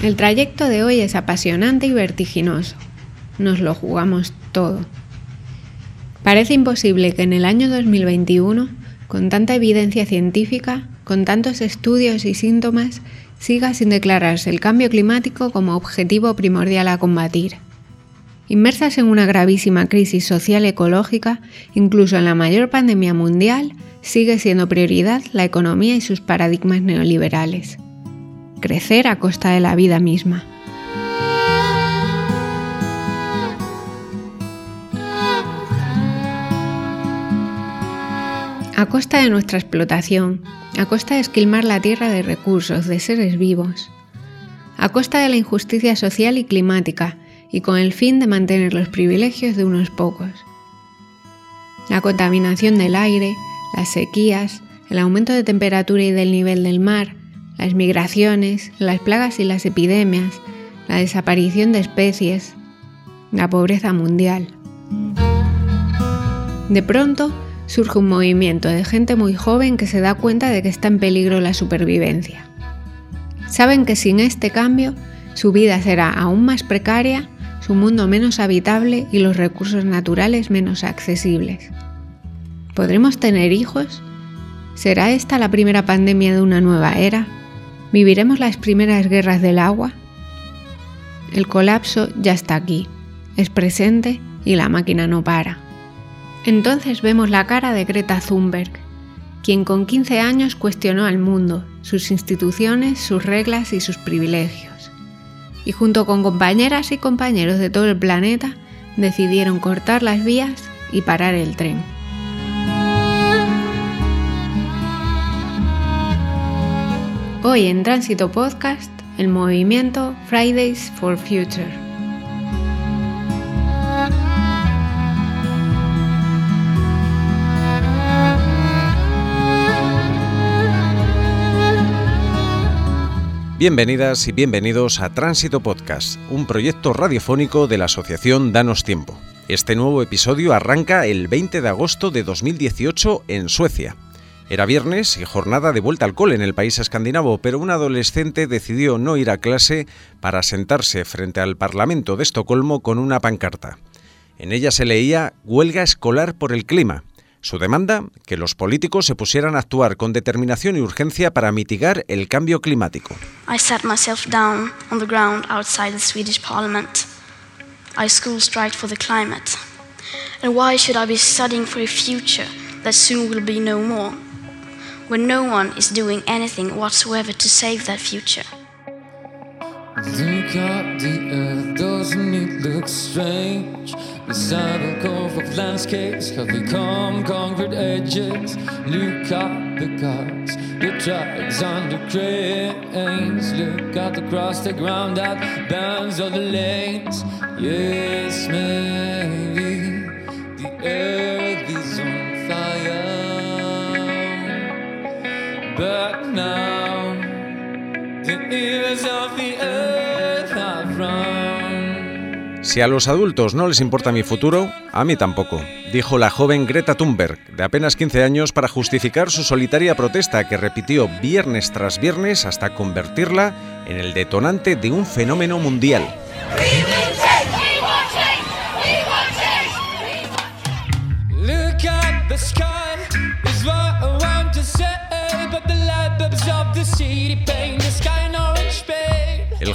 El trayecto de hoy es apasionante y vertiginoso. Nos lo jugamos todo. Parece imposible que en el año 2021, con tanta evidencia científica, con tantos estudios y síntomas, siga sin declararse el cambio climático como objetivo primordial a combatir. Inmersas en una gravísima crisis social ecológica, incluso en la mayor pandemia mundial, sigue siendo prioridad la economía y sus paradigmas neoliberales. Crecer a costa de la vida misma. A costa de nuestra explotación, a costa de esquilmar la tierra de recursos, de seres vivos, a costa de la injusticia social y climática, y con el fin de mantener los privilegios de unos pocos. La contaminación del aire, las sequías, el aumento de temperatura y del nivel del mar, las migraciones, las plagas y las epidemias, la desaparición de especies, la pobreza mundial. De pronto, surge un movimiento de gente muy joven que se da cuenta de que está en peligro la supervivencia. Saben que sin este cambio su vida será aún más precaria, su mundo menos habitable y los recursos naturales menos accesibles. ¿Podremos tener hijos? ¿Será esta la primera pandemia de una nueva era? ¿Viviremos las primeras guerras del agua? El colapso ya está aquí, es presente y la máquina no para. Entonces vemos la cara de Greta Thunberg, quien con 15 años cuestionó al mundo, sus instituciones, sus reglas y sus privilegios. Y junto con compañeras y compañeros de todo el planeta, decidieron cortar las vías y parar el tren. Hoy en Tránsito Podcast, el movimiento Fridays for Future. Bienvenidas y bienvenidos a Tránsito Podcast, un proyecto radiofónico de la Asociación Danos Tiempo. Este nuevo episodio arranca el 20 de agosto de 2018 en Suecia. Era viernes y jornada de vuelta al cole en el país escandinavo, pero un adolescente decidió no ir a clase para sentarse frente al Parlamento de Estocolmo con una pancarta. En ella se leía Huelga escolar por el clima su demanda, que los políticos se pusieran a actuar con determinación y urgencia para mitigar el cambio climático. I sat myself down on the ground outside the Swedish parliament. I school striked for the climate. And why should I be studying for a future that soon will be no more, when no one is doing anything whatsoever to save that future? Look up the earth, doesn't it look strange? The cycle of landscapes have become concrete edges. Look at the cars, the tracks on the cranes. Look at the cross the ground that bends all the lanes. Yes, maybe the earth but now the ears of the earth have run. Si a los adultos no les importa mi futuro, a mí tampoco, dijo la joven Greta Thunberg, de apenas 15 años, para justificar su solitaria protesta que repitió viernes tras viernes hasta convertirla en el detonante de un fenómeno mundial.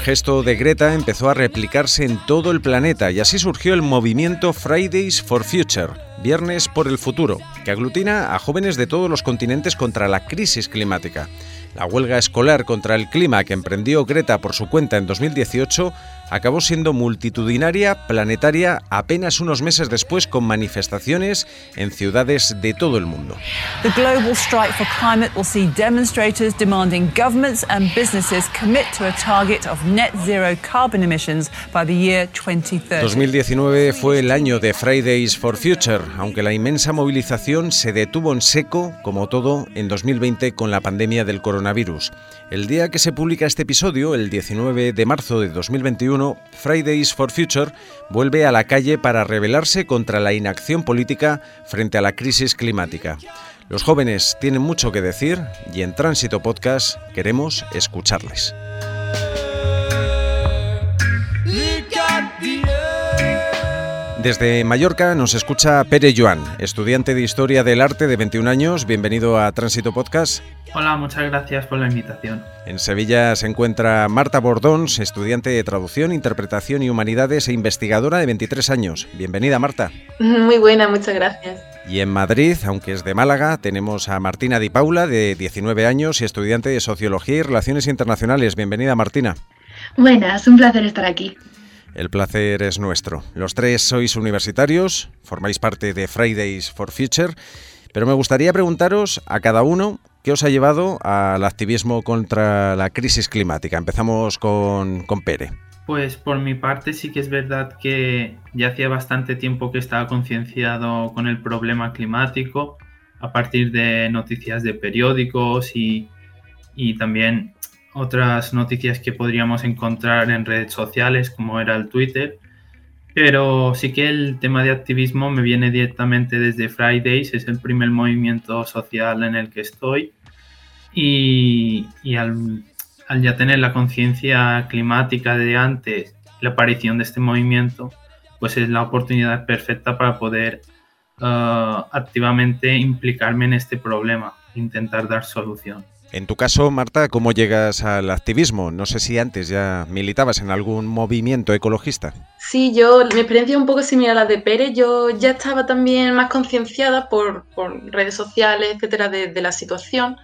Gesto de Greta empezó a replicarse en todo el planeta y así surgió el movimiento Fridays for Future, Viernes por el Futuro, que aglutina a jóvenes de todos los continentes contra la crisis climática. La huelga escolar contra el clima que emprendió Greta por su cuenta en 2018 acabó siendo multitudinaria, planetaria, apenas unos meses después con manifestaciones en ciudades de todo el mundo. The global strike for climate will see demonstrators demanding governments and businesses commit to a target of net zero carbon emissions by the year 2030. 2019 fue el año de Fridays for Future, aunque la inmensa movilización se detuvo en seco, como todo, en 2020 con la pandemia del coronavirus. El día que se publica este episodio, el 19 de marzo de 2021, Fridays for Future vuelve a la calle para rebelarse contra la inacción política frente a la crisis climática. Los jóvenes tienen mucho que decir y en Tránsito Podcast queremos escucharles. Desde Mallorca nos escucha Pere Joan, estudiante de Historia del Arte de 21 años. Bienvenido a Tránsito Podcast. Hola, muchas gracias por la invitación. En Sevilla se encuentra Marta Bordons, estudiante de Traducción, Interpretación y Humanidades e investigadora de 23 años. Bienvenida, Marta. Muy buena, muchas gracias. Y en Madrid, aunque es de Málaga, tenemos a Martina Di Paula, de 19 años y estudiante de Sociología y Relaciones Internacionales. Bienvenida, Martina. Buenas, un placer estar aquí. El placer es nuestro. Los tres sois universitarios, formáis parte de Fridays for Future, pero me gustaría preguntaros a cada uno qué os ha llevado al activismo contra la crisis climática. Empezamos con, con Pere. Pues por mi parte sí que es verdad que ya hacía bastante tiempo que estaba concienciado con el problema climático a partir de noticias de periódicos y, y también otras noticias que podríamos encontrar en redes sociales como era el Twitter. Pero sí que el tema de activismo me viene directamente desde Fridays, es el primer movimiento social en el que estoy. Y, al, ya tener la conciencia climática de antes, la aparición de este movimiento, pues es la oportunidad perfecta para poder uh, activamente implicarme en este problema, intentar dar solución. En tu caso, Marta, ¿cómo llegas al activismo? No sé si antes ya militabas en algún movimiento ecologista. Sí, yo, mi experiencia es un poco similar a la de Pérez. Yo ya estaba también más concienciada por, redes sociales, etcétera, de, la situación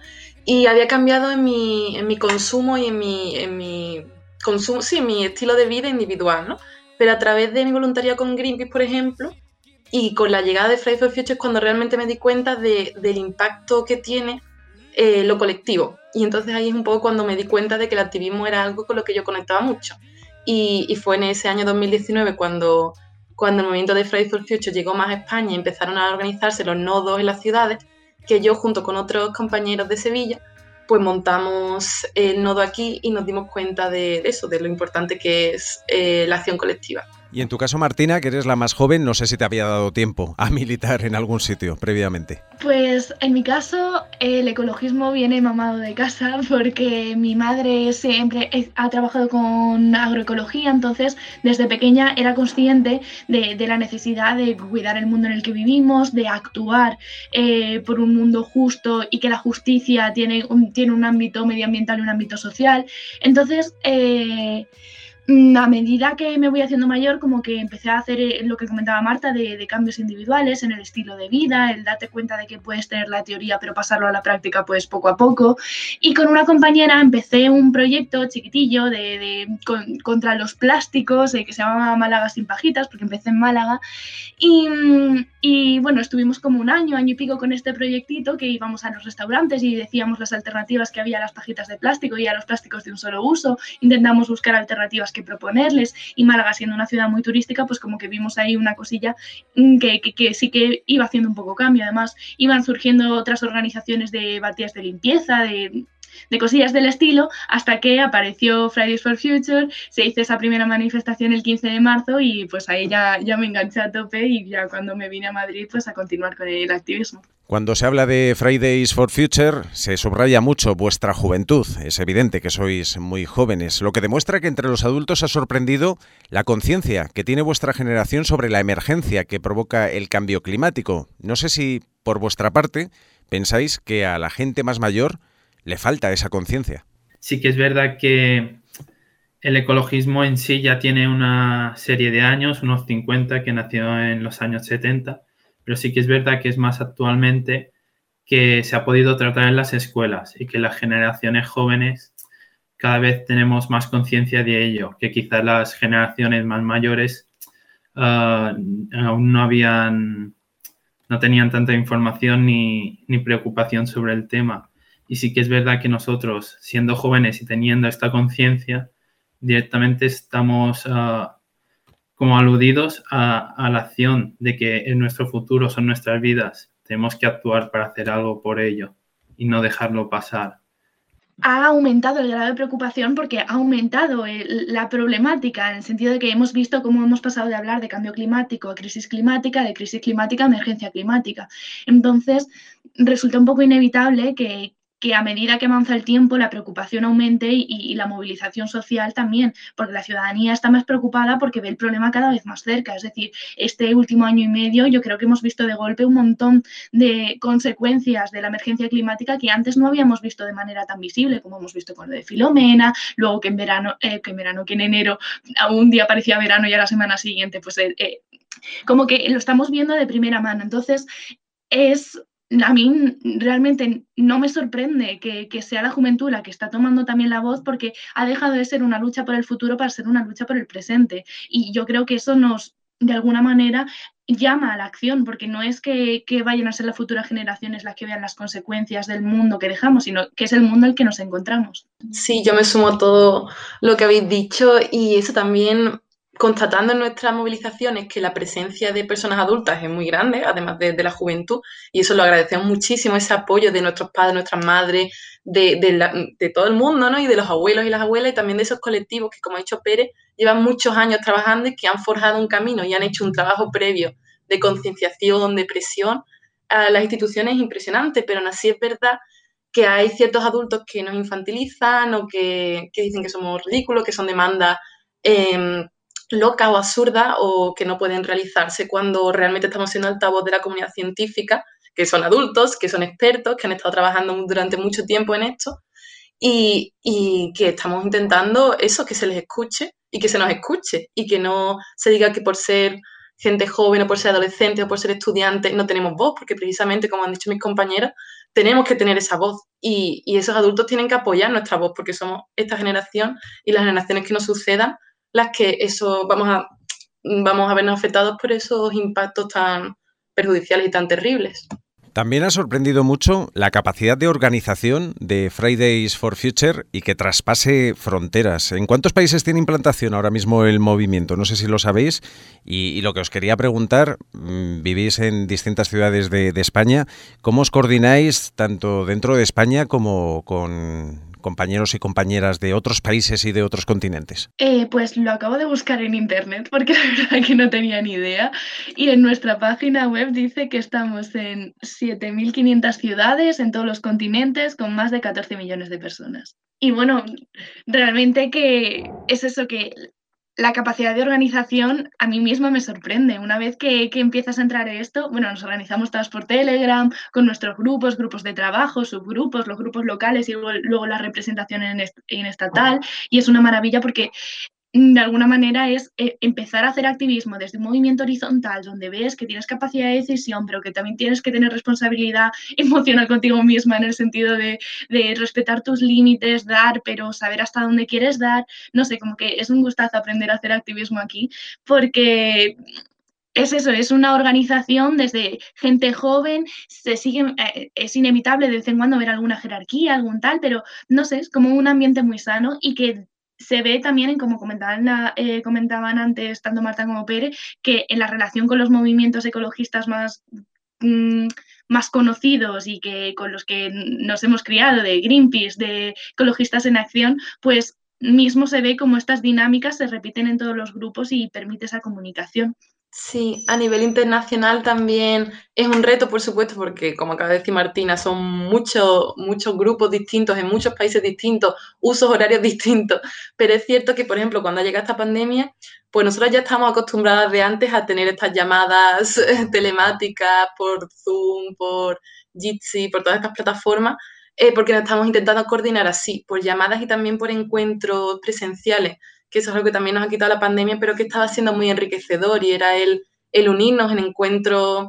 y había cambiado en mi, en mi consumo y en mi, en mi consumo, sí, mi estilo de vida individual, ¿no? Pero a través de mi voluntariado con Greenpeace, por ejemplo, y con la llegada de Fridays for Future es cuando realmente me di cuenta del impacto que tiene eh, lo colectivo. Y entonces ahí es un poco cuando me di cuenta de que el activismo era algo con lo que yo conectaba mucho. Y, fue en ese año 2019 cuando, cuando el movimiento de Fridays for Future llegó más a España y empezaron a organizarse los nodos en las ciudades, que yo junto con otros compañeros de Sevilla, pues montamos el nodo aquí y nos dimos cuenta de, eso, de lo importante que es eh, la acción colectiva. Y en tu caso, Martina, que eres la más joven, no sé si te había dado tiempo a militar en algún sitio previamente. Pues en mi caso, el ecologismo viene mamado de casa porque mi madre siempre ha trabajado con agroecología, entonces desde pequeña era consciente de, la necesidad de cuidar el mundo en el que vivimos, de actuar eh, por un mundo justo y que la justicia tiene un, tiene un ámbito medioambiental y un ámbito social. Entonces, eh, a medida que me voy haciendo mayor, como que empecé a hacer eh, lo que comentaba Marta de, cambios individuales en el estilo de vida, el darte cuenta de que puedes tener la teoría pero pasarlo a la práctica pues poco a poco. Y con una compañera empecé un proyecto chiquitillo de, contra los plásticos eh, que se llamaba Málaga sin pajitas, porque empecé en Málaga. Y, mm, y bueno, estuvimos como un año, año y pico con este proyectito que íbamos a los restaurantes y decíamos las alternativas que había a las pajitas de plástico y a los plásticos de un solo uso. Intentamos buscar alternativas que proponerles y Málaga siendo una ciudad muy turística, pues como que vimos ahí una cosilla mm, que, sí que iba haciendo un poco cambio. Además, iban surgiendo otras organizaciones de batías de limpieza, de de cosillas del estilo, hasta que apareció Fridays for Future, se hizo esa primera manifestación el 15 de marzo y pues ahí ya, ya me enganché a tope y ya cuando me vine a Madrid pues a continuar con el activismo. Cuando se habla de Fridays for Future, se subraya mucho vuestra juventud. Es evidente que sois muy jóvenes, lo que demuestra que entre los adultos ha sorprendido la conciencia que tiene vuestra generación sobre la emergencia que provoca el cambio climático. No sé si, por vuestra parte, pensáis que a la gente más mayor le falta esa conciencia. Sí que es verdad que el ecologismo en sí ya tiene una serie de años, unos 50, que nació en los años 70, pero sí que es verdad que es más actualmente que se ha podido tratar en las escuelas y que las generaciones jóvenes cada vez tenemos más conciencia de ello, que quizás las generaciones más mayores ah, aún no habían, no tenían tanta información ni, ni preocupación sobre el tema. Y sí que es verdad que nosotros, siendo jóvenes y teniendo esta conciencia, directamente estamos ah, como aludidos a, la acción de que en nuestro futuro son nuestras vidas. Tenemos que actuar para hacer algo por ello y no dejarlo pasar ha aumentado el grado de preocupación porque ha aumentado la problemática en el sentido de que hemos visto cómo hemos pasado de hablar de cambio climático a crisis climática, de crisis climática a emergencia climática. Entonces, resulta un poco inevitable que, que a medida que avanza el tiempo la preocupación aumente y, la movilización social también, porque la ciudadanía está más preocupada porque ve el problema cada vez más cerca. Es decir, este último año y medio yo creo que hemos visto de golpe un montón de consecuencias de la emergencia climática que antes no habíamos visto de manera tan visible, como hemos visto con lo de Filomena, luego que en verano, eh, que en verano, que en enero un día parecía verano y a la semana siguiente, pues eh, eh, como que lo estamos viendo de primera mano. Entonces, es a mí realmente no me sorprende que, sea la juventud la que está tomando también la voz porque ha dejado de ser una lucha por el futuro para ser una lucha por el presente. Y yo creo que eso nos, de alguna manera, llama a la acción, porque no es que, que, vayan a ser las futuras generaciones las que vean las consecuencias del mundo que dejamos, sino que es el mundo en el que nos encontramos. Sí, yo me sumo a todo lo que habéis dicho y eso también constatando en nuestras movilizaciones que la presencia de personas adultas es muy grande, además de, la juventud, y eso lo agradecemos muchísimo, ese apoyo de nuestros padres, nuestras madres, de, todo el mundo, ¿no? Y de los abuelos y las abuelas, y también de esos colectivos que, como ha dicho Pérez, llevan muchos años trabajando y que han forjado un camino y han hecho un trabajo previo de concienciación, de presión a las instituciones impresionante, pero aún así es verdad que hay ciertos adultos que nos infantilizan o que, dicen que somos ridículos, que son demandas em, loca o absurda o que no pueden realizarse cuando realmente estamos siendo altavoz de la comunidad científica, que son adultos, que son expertos, que han estado trabajando durante mucho tiempo en esto y, que estamos intentando eso, que se les escuche y que se nos escuche y que no se diga que por ser gente joven o por ser adolescente o por ser estudiante no tenemos voz, porque precisamente, como han dicho mis compañeros, tenemos que tener esa voz y, y esos adultos tienen que apoyar nuestra voz porque somos esta generación y las generaciones que nos sucedan las que eso vamos a, vamos a vernos afectados por esos impactos tan perjudiciales y tan terribles. También ha sorprendido mucho la capacidad de organización de Fridays for Future y que traspase fronteras. ¿En cuántos países tiene implantación ahora mismo el movimiento? No sé si lo sabéis. Y, lo que os quería preguntar, mm, vivís en distintas ciudades de España, ¿cómo os coordináis tanto dentro de España como con compañeros y compañeras de otros países y de otros continentes? Eh, pues lo acabo de buscar en internet porque la verdad que no tenía ni idea. Y en nuestra página web dice que estamos en 7.500 ciudades en todos los continentes con más de 14 millones de personas. Y bueno, realmente que es eso que la capacidad de organización a mí misma me sorprende. Una vez que, empiezas a entrar en esto, bueno, nos organizamos todas por Telegram, con nuestros grupos, grupos de trabajo, subgrupos, los grupos locales y luego, la representación en, en estatal. Y es una maravilla porque de alguna manera es eh, empezar a hacer activismo desde un movimiento horizontal donde ves que tienes capacidad de decisión, pero que también tienes que tener responsabilidad emocional contigo misma en el sentido de, respetar tus límites, dar, pero saber hasta dónde quieres dar. No sé, como que es un gustazo aprender a hacer activismo aquí porque es eso, es una organización desde gente joven, se sigue, eh, es inevitable de vez en cuando ver alguna jerarquía, algún tal, pero no sé, es como un ambiente muy sano y que se ve también, como comentaban, eh, comentaban antes tanto Marta como Pérez, que en la relación con los movimientos ecologistas más, mm, más conocidos y que con los que nos hemos criado, de Greenpeace, de ecologistas en acción, pues mismo se ve como estas dinámicas se repiten en todos los grupos y permite esa comunicación. Sí, a nivel internacional también es un reto, por supuesto, porque como acaba de decir Martina, son muchos, muchos grupos distintos en muchos países distintos, usos horarios distintos, pero es cierto que, por ejemplo, cuando llega esta pandemia, pues nosotros ya estamos acostumbradas de antes a tener estas llamadas telemáticas por Zoom, por Jitsi, por todas estas plataformas, eh, porque nos estamos intentando coordinar así, por llamadas y también por encuentros presenciales que eso es algo que también nos ha quitado la pandemia, pero que estaba siendo muy enriquecedor y era el, el unirnos en encuentros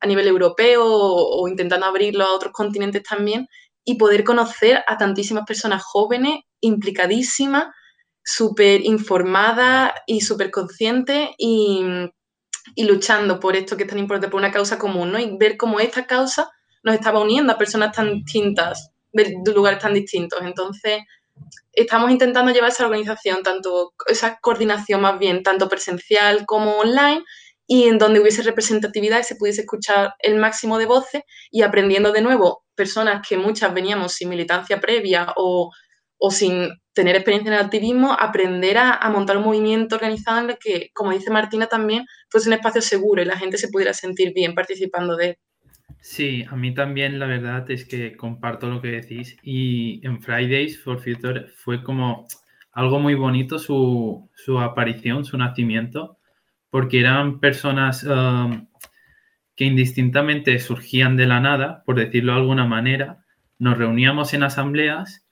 a nivel europeo o, intentando abrirlo a otros continentes también y poder conocer a tantísimas personas jóvenes, implicadísimas, súper informadas y súper conscientes y, y, luchando por esto que es tan importante, por una causa común, ¿no? Y ver cómo esta causa nos estaba uniendo a personas tan distintas, de lugares tan distintos. Entonces, estamos intentando llevar esa organización, tanto esa coordinación más bien, tanto presencial como online, y en donde hubiese representatividad y se pudiese escuchar el máximo de voces y aprendiendo de nuevo personas que muchas veníamos sin militancia previa o, sin tener experiencia en el activismo, aprender a, a, montar un movimiento organizado en el que, como dice Martina también, fuese un espacio seguro y la gente se pudiera sentir bien participando de él. Sí, a mí también la verdad es que comparto lo que decís. Y en Fridays for Future fue como algo muy bonito su, aparición, su nacimiento, porque eran personas um, que indistintamente surgían de la nada, por decirlo de alguna manera, nos reuníamos en asambleas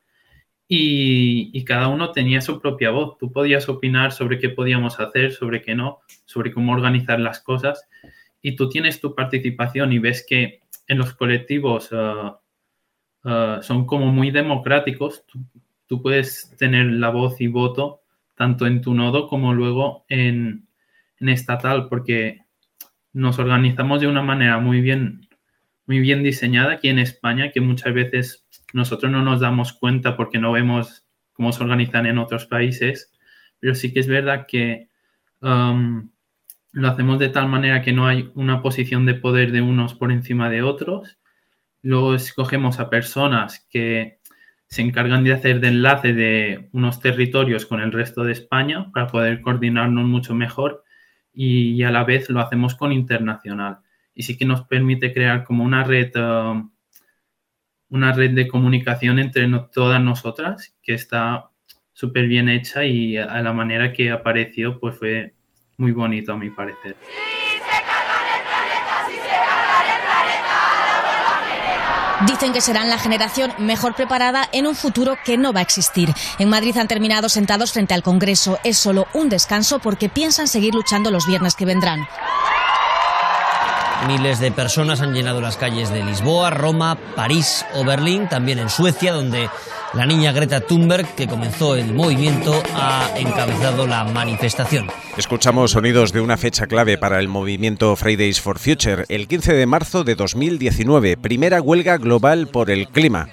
y, cada uno tenía su propia voz. Tú podías opinar sobre qué podíamos hacer, sobre qué no, sobre cómo organizar las cosas. Y tú tienes tu participación y ves que en los colectivos uh, uh, son como muy democráticos. Tú, puedes tener la voz y voto tanto en tu nodo como luego en, en estatal, porque nos organizamos de una manera muy bien, muy bien diseñada aquí en España, que muchas veces nosotros no nos damos cuenta porque no vemos cómo se organizan en otros países, pero sí que es verdad que um, lo hacemos de tal manera que no hay una posición de poder de unos por encima de otros. Luego escogemos a personas que se encargan de hacer de enlace de unos territorios con el resto de España para poder coordinarnos mucho mejor y, a la vez lo hacemos con internacional. Y sí que nos permite crear como una red, um, una red de comunicación entre todas nosotras que está súper bien hecha y a la manera que apareció pues fue muy bonito a mi parecer. Dicen que serán la generación mejor preparada en un futuro que no va a existir. En Madrid han terminado sentados frente al Congreso. Es solo un descanso porque piensan seguir luchando los viernes que vendrán. Miles de personas han llenado las calles de Lisboa, Roma, París o Berlín, también en Suecia, donde la niña Greta Thunberg, que comenzó el movimiento, ha encabezado la manifestación. Escuchamos sonidos de una fecha clave para el movimiento Fridays for Future, el 15 de marzo de 2019, primera huelga global por el clima.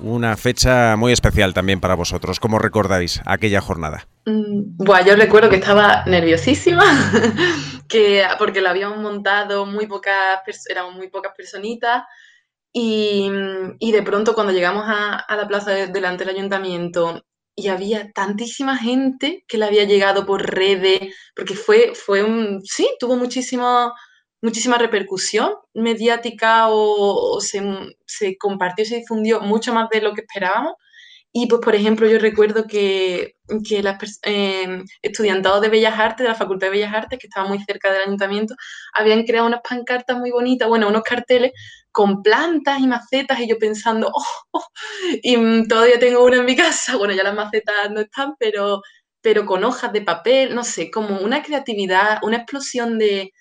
Una fecha muy especial también para vosotros. ¿Cómo recordáis aquella jornada? Mm, bueno, yo recuerdo que estaba nerviosísima, que, porque la habíamos montado muy pocas, éramos muy pocas personitas y, de pronto cuando llegamos a, la plaza delante del ayuntamiento y había tantísima gente que le había llegado por redes, porque fue, fue un, sí, tuvo muchísimo, muchísima repercusión mediática o, se, se, compartió, se difundió mucho más de lo que esperábamos. Y pues, por ejemplo, yo recuerdo que, que las eh, estudiantados de Bellas Artes, de la Facultad de Bellas Artes, que estaba muy cerca del ayuntamiento, habían creado unas pancartas muy bonitas, bueno, unos carteles con plantas y macetas, y yo pensando, oh, oh, y mm, todavía tengo una en mi casa, bueno, ya las macetas no están, pero, pero con hojas de papel, no sé, como una creatividad, una explosión de,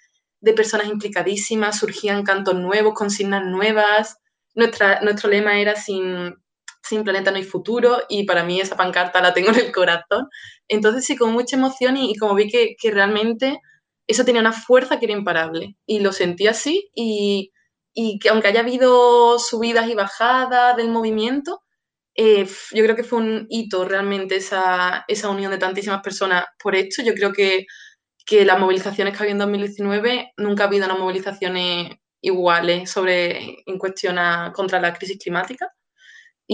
de personas implicadísimas, surgían cantos nuevos, consignas nuevas. Nuestra, nuestro lema era sin, sin planeta no hay futuro y para mí esa pancarta la tengo en el corazón. Entonces sí, con mucha emoción y, como vi que, realmente eso tenía una fuerza que era imparable y lo sentí así y, y que aunque haya habido subidas y bajadas del movimiento, eh, yo creo que fue un hito realmente esa, esa unión de tantísimas personas por esto. Yo creo que, que las movilizaciones que había en 2019 nunca ha habido unas movilizaciones iguales sobre en cuestión contra la crisis climática.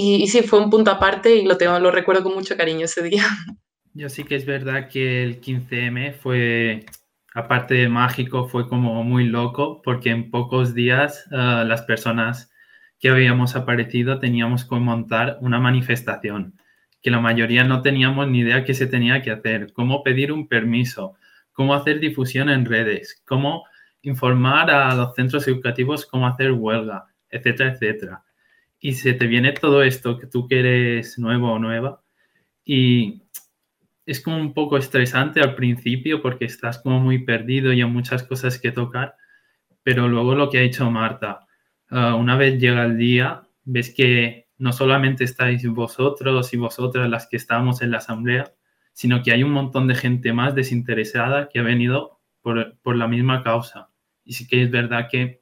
Y, sí, fue un punto aparte y lo, tengo, lo recuerdo con mucho cariño ese día. Yo sí que es verdad que el 15M fue, aparte de mágico, fue como muy loco porque en pocos días uh, las personas que habíamos aparecido teníamos que montar una manifestación que la mayoría no teníamos ni idea qué se tenía que hacer, cómo pedir un permiso, cómo hacer difusión en redes, cómo informar a los centros educativos cómo hacer huelga, etcétera, etcétera y se te viene todo esto que tú que eres nuevo o nueva y es como un poco estresante al principio porque estás como muy perdido y hay muchas cosas que tocar, pero luego lo que ha hecho Marta, ah, una vez llega el día, ves que no solamente estáis vosotros y vosotras las que estamos en la asamblea, sino que hay un montón de gente más desinteresada que ha venido por, por la misma causa. Y sí que es verdad que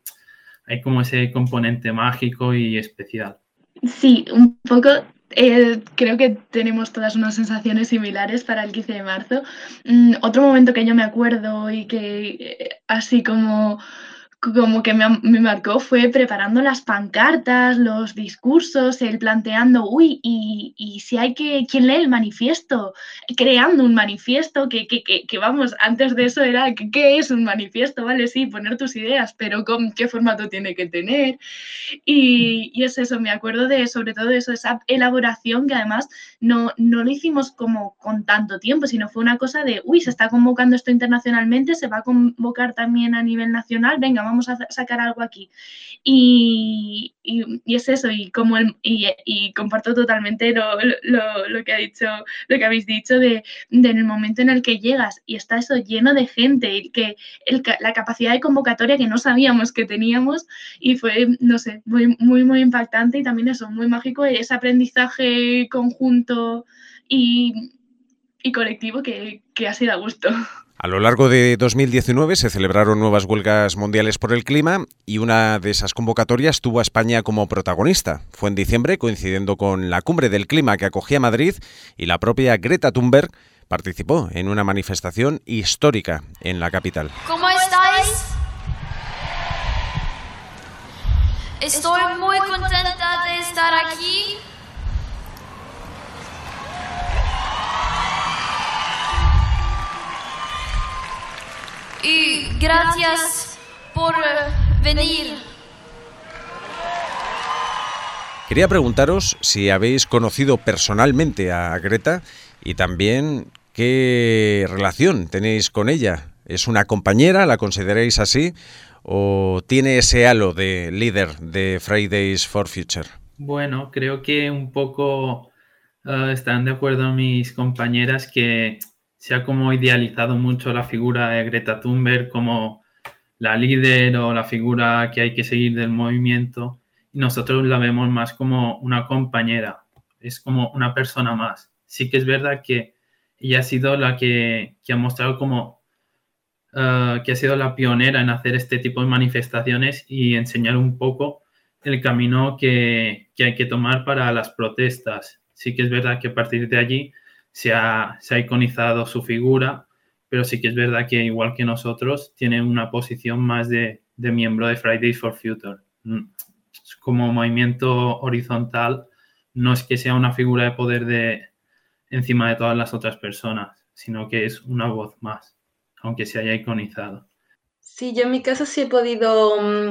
hay como ese componente mágico y especial. Sí, un poco eh, creo que tenemos todas unas sensaciones similares para el 15 de marzo. Mm, otro momento que yo me acuerdo y que eh, así como, como que me, me, marcó fue preparando las pancartas, los discursos, el planteando, uy, y, y si hay que, ¿quién lee el manifiesto? Creando un manifiesto que, que, que vamos, antes de eso era, ¿qué es un manifiesto? Vale, sí, poner tus ideas, pero ¿con qué formato tiene que tener? Y, y es eso, me acuerdo de, sobre todo eso, esa elaboración que además no, no lo hicimos como con tanto tiempo, sino fue una cosa de, uy, se está convocando esto internacionalmente, se va a convocar también a nivel nacional, venga, vamos a sacar algo aquí. Y, y, es eso, y, como el, y, comparto totalmente lo, lo, lo, que ha dicho, lo que habéis dicho de, de, en el momento en el que llegas y está eso lleno de gente, y que el, la capacidad de convocatoria que no sabíamos que teníamos, y fue, no sé, muy, muy, muy impactante y también eso, muy mágico, ese aprendizaje conjunto y, y colectivo que, que ha sido a gusto. A lo largo de 2019 se celebraron nuevas huelgas mundiales por el clima y una de esas convocatorias tuvo a España como protagonista. Fue en diciembre, coincidiendo con la cumbre del clima que acogía Madrid y la propia Greta Thunberg participó en una manifestación histórica en la capital. ¿Cómo estáis? Estoy muy contenta de estar aquí y gracias por venir. Quería preguntaros si habéis conocido personalmente a Greta y también qué relación tenéis con ella. ¿Es una compañera? ¿La consideráis así? ¿O tiene ese halo de líder de Fridays for Future? Bueno, creo que un poco uh, están de acuerdo mis compañeras que se ha como idealizado mucho la figura de Greta Thunberg como la líder o la figura que hay que seguir del movimiento y nosotros la vemos más como una compañera, es como una persona más. Sí que es verdad que ella ha sido la que, que ha mostrado como uh, que ha sido la pionera en hacer este tipo de manifestaciones y enseñar un poco el camino que, que hay que tomar para las protestas. Sí que es verdad que a partir de allí se ha, iconizado su figura, pero sí que es verdad que igual que nosotros tiene una posición más de, miembro de Fridays for Future. Mm, como movimiento horizontal, no es que sea una figura de poder de encima de todas las otras personas, sino que es una voz más, aunque se haya iconizado. Sí, yo en mi caso sí he podido mm,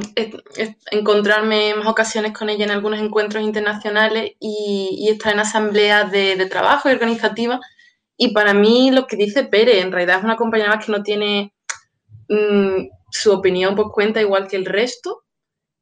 encontrarme en más ocasiones con ella en algunos encuentros internacionales y, estar en asambleas de, trabajo y organizativa. Y para mí lo que dice Pérez, en realidad es una compañera que no tiene mm, su opinión por cuenta igual que el resto.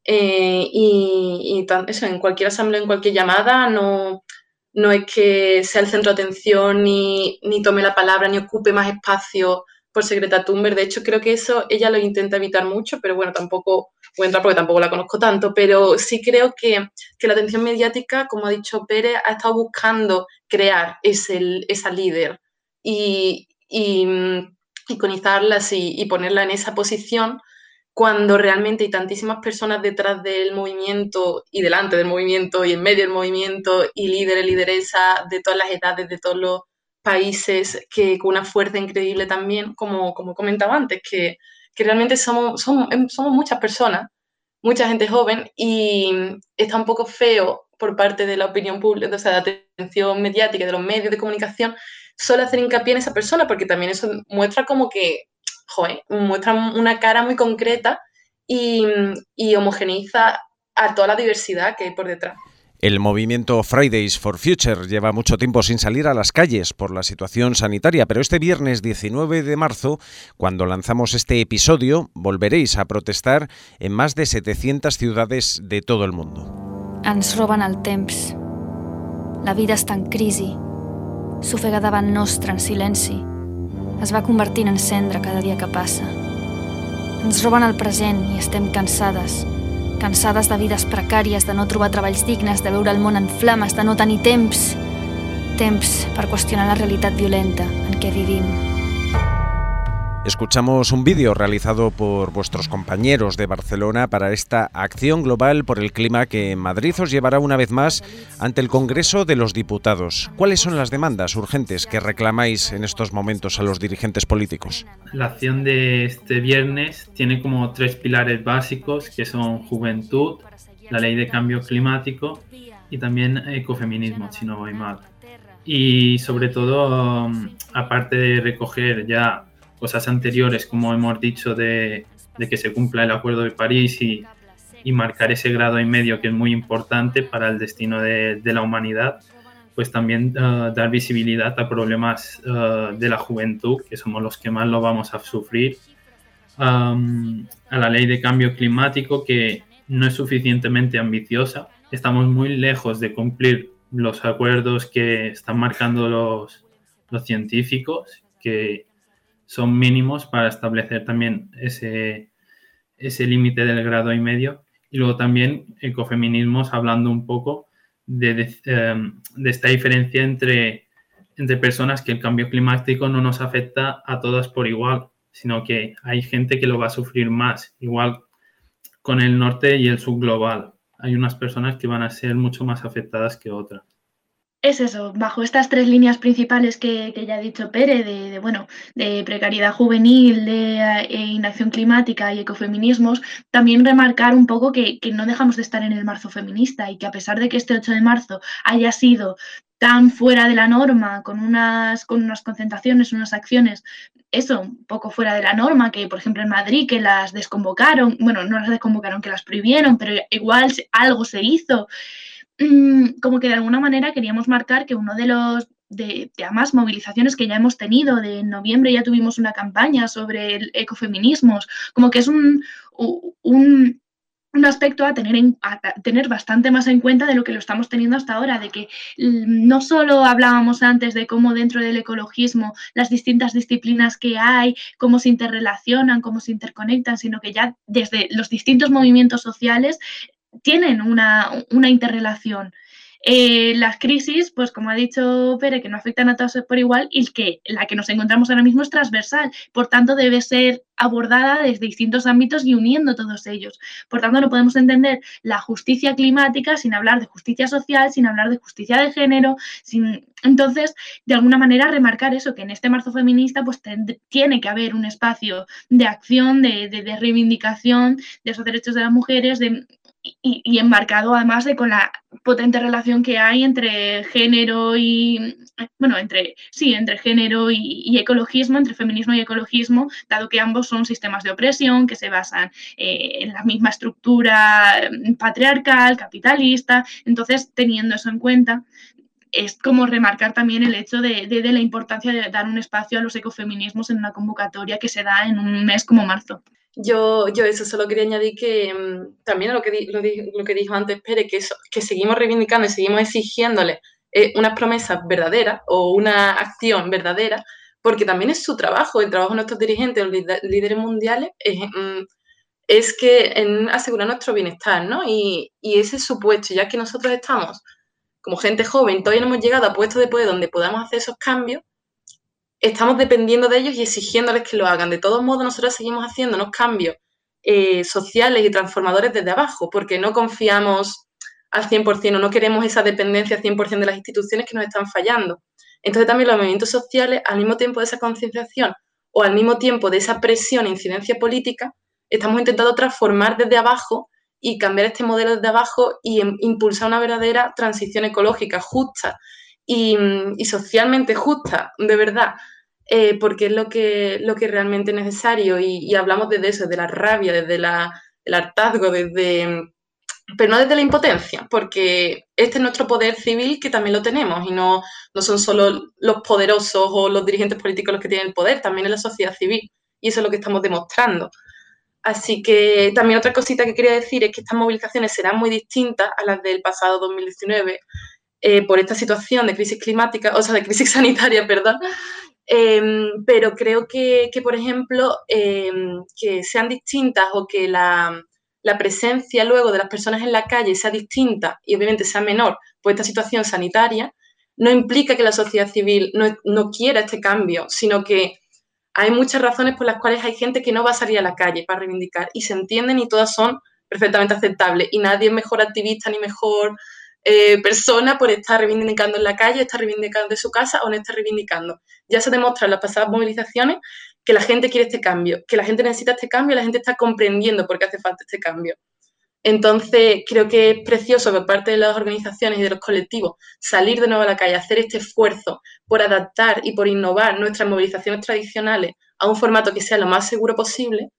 Eh, y, eso, en cualquier asamblea, en cualquier llamada, no, no es que sea el centro de atención, ni, ni tome la palabra, ni ocupe más espacio por Secreta Thunberg. De hecho, creo que eso ella lo intenta evitar mucho, pero bueno, tampoco voy a entrar porque tampoco la conozco tanto, pero sí creo que, la atención mediática, como ha dicho Pérez, ha estado buscando crear ese, esa líder y, y mm, iconizarla así y ponerla en esa posición cuando realmente hay tantísimas personas detrás del movimiento y delante del movimiento y en medio del movimiento y líderes, lideresas de todas las edades, de todos los países que con una fuerza increíble también, como, como comentaba antes, que, que realmente somos, em, somos, muchas personas, mucha gente joven y está un poco feo por parte de la opinión pública, o sea, de la atención mediática, de los medios de comunicación, solo hacer hincapié en esa persona, porque también eso muestra como que, joder, muestra una cara muy concreta y, y homogeneiza a toda la diversidad que hay por detrás. El movimiento Fridays for Future lleva mucho tiempo sin salir a las calles por la situación sanitaria, pero este viernes 19 de marzo, cuando lanzamos este episodio, volveréis a protestar en más de 700 ciudades de todo el mundo. Ens roben el temps. La vida està en crisi. S'ofega davant nostre en silenci. Es va convertint en cendra cada dia que passa. Ens roben el present i estem cansades, cansades de vides precàries, de no trobar treballs dignes, de veure el món en flames, de no tenir temps. Temps per qüestionar la realitat violenta en què vivim. Escuchamos un vídeo realizado por vuestros compañeros de Barcelona para esta acción global por el clima que en Madrid os llevará una vez más ante el Congreso de los Diputados. ¿Cuáles son las demandas urgentes que reclamáis en estos momentos a los dirigentes políticos? La acción de este viernes tiene como tres pilares básicos que son juventud, la ley de cambio climático y también ecofeminismo, si no voy mal. Y sobre todo, um, aparte de recoger ya cosas anteriores, como hemos dicho, de, que se cumpla el Acuerdo de París y, marcar ese grado y medio que es muy importante para el destino de, la humanidad, pues también uh, dar visibilidad a problemas uh, de la juventud, que somos los que más lo vamos a sufrir, a la ley de cambio climático, que no es suficientemente ambiciosa. Estamos muy lejos de cumplir los acuerdos que están marcando los, los científicos, que son mínimos para establecer también ese, ese límite del grado y medio. Y luego también ecofeminismos hablando un poco de, de, em, esta diferencia entre, entre personas que el cambio climático no nos afecta a todas por igual, sino que hay gente que lo va a sufrir más, igual con el norte y el sur global. Hay unas personas que van a ser mucho más afectadas que otras es eso, bajo estas tres líneas principales que, ya ha dicho Pere, de, bueno, de precariedad juvenil, de eh, inacción climática y ecofeminismos, también remarcar un poco que, no dejamos de estar en el marzo feminista y que a pesar de que este 8 de marzo haya sido tan fuera de la norma, con unas, con unas concentraciones, unas acciones, eso, un poco fuera de la norma, que por ejemplo en Madrid que las desconvocaron, bueno, no las desconvocaron, que las prohibieron, pero igual algo se hizo. Mm, como que de alguna manera queríamos marcar que uno de los de, de más movilizaciones que ya hemos tenido, de noviembre ya tuvimos una campaña sobre el ecofeminismos, como que es un, un, un aspecto a tener, a tener bastante más en cuenta de lo que lo estamos teniendo hasta ahora, de que no solo hablábamos antes de cómo dentro del ecologismo las distintas disciplinas que hay, cómo se interrelacionan, cómo se interconectan, sino que ya desde los distintos movimientos sociales tienen una, interrelación. Eh, las crisis, pues como ha dicho Pere, que no afectan a todos por igual y que la que nos encontramos ahora mismo es transversal, por tanto debe ser abordada desde distintos ámbitos y uniendo todos ellos. Por tanto, no podemos entender la justicia climática sin hablar de justicia social, sin hablar de justicia de género, sin... Entonces, de alguna manera, remarcar eso, que en este marzo feminista pues tiene que haber un espacio de acción, de, de reivindicación de esos derechos de las mujeres, de y, enmarcado además de con la potente relación que hay entre género y, bueno, entre, sí, entre género y, ecologismo, entre feminismo y ecologismo, dado que ambos son sistemas de opresión que se basan eh, en la misma estructura mm, patriarcal, capitalista. Entonces, teniendo eso en cuenta, es como remarcar también el hecho de, de, la importancia de dar un espacio a los ecofeminismos en una convocatoria que se da en un mes como marzo. Yo, yo eso solo quería añadir que mm, también lo que, lo, lo, que dijo antes Pere, que, eso, que seguimos reivindicando y seguimos exigiéndole eh, unas promesas verdaderas o una acción verdadera, porque también es su trabajo, el trabajo de nuestros dirigentes, los líderes mundiales, es, mm, es que en asegurar nuestro bienestar, ¿no? Y, y ese es su puesto, ya que nosotros estamos como gente joven, todavía no hemos llegado a puestos de poder donde podamos hacer esos cambios, estamos dependiendo de ellos y exigiéndoles que lo hagan. De todos modos, nosotros seguimos haciendo unos cambios eh, sociales y transformadores desde abajo, porque no confiamos al 100% o no queremos esa dependencia al 100% de las instituciones que nos están fallando. Entonces también los movimientos sociales, al mismo tiempo de esa concienciación o al mismo tiempo de esa presión e incidencia política, estamos intentando transformar desde abajo y cambiar este modelo desde abajo y em, impulsar una verdadera transición ecológica justa y, y socialmente justa, de verdad, eh, porque es lo que, lo que realmente es necesario y, hablamos desde eso, de la rabia, desde el hartazgo, desde, pero no desde la impotencia, porque este es nuestro poder civil que también lo tenemos y no, no son solo los poderosos o los dirigentes políticos los que tienen el poder, también es la sociedad civil y eso es lo que estamos demostrando. Así que también otra cosita que quería decir es que estas movilizaciones serán muy distintas a las del pasado 2019 eh, por esta situación de crisis climática, o sea, de crisis sanitaria, perdón, Em, pero creo que, por ejemplo, em, que sean distintas o que la, presencia luego de las personas en la calle sea distinta y obviamente sea menor por esta situación sanitaria, no implica que la sociedad civil no, quiera este cambio, sino que hay muchas razones por las cuales hay gente que no va a salir a la calle para reivindicar y se entienden y todas son perfectamente aceptables y nadie es mejor activista ni mejor eh, persona por estar reivindicando en la calle, estar reivindicando en su casa o no estar reivindicando. Ya se demostrado en las pasadas movilizaciones que la gente quiere este cambio, que la gente necesita este cambio, la gente está comprendiendo por qué hace falta este cambio. Entonces, creo que es precioso por parte de las organizaciones y de los colectivos salir de nuevo a la calle, hacer este esfuerzo por adaptar y por innovar nuestras movilizaciones tradicionales a un formato que sea lo más seguro posible.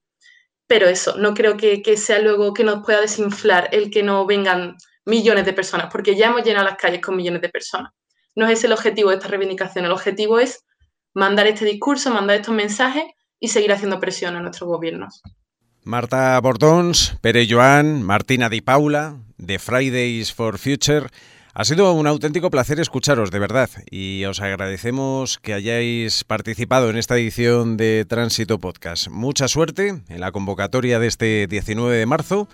Pero eso, no creo que, sea luego que nos pueda desinflar el que no vengan millones de personas, porque ya hemos llenado las calles con millones de personas. No es el objetivo de esta reivindicación, el objetivo es mandar este discurso, mandar estos mensajes y seguir haciendo presión a nuestros gobiernos. Marta Bordons, Pere Joan, Martina Di Paula, de Fridays for Future. Ha sido un auténtico placer escucharos, de verdad, y os agradecemos que hayáis participado en esta edición de Tránsito Podcast. Mucha suerte en la convocatoria de este 19 de marzo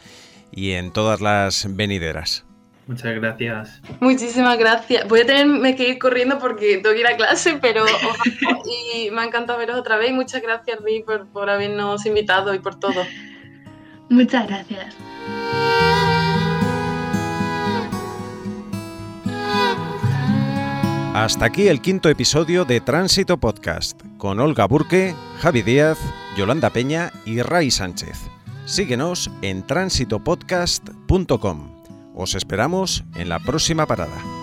y en todas las venideras. Muchas gracias. Muchísimas gracias. Voy a tenerme que ir corriendo porque tengo que ir a clase, pero y me ha encantado veros otra vez. Muchas gracias, Ri, por, por habernos invitado y por todo. Muchas gracias. Hasta aquí el quinto episodio de Tránsito Podcast, con Olga Burque, Javi Díaz, Yolanda Peña y Ray Sánchez. Síguenos en tránsitopodcast.com. Os esperamos en la próxima parada.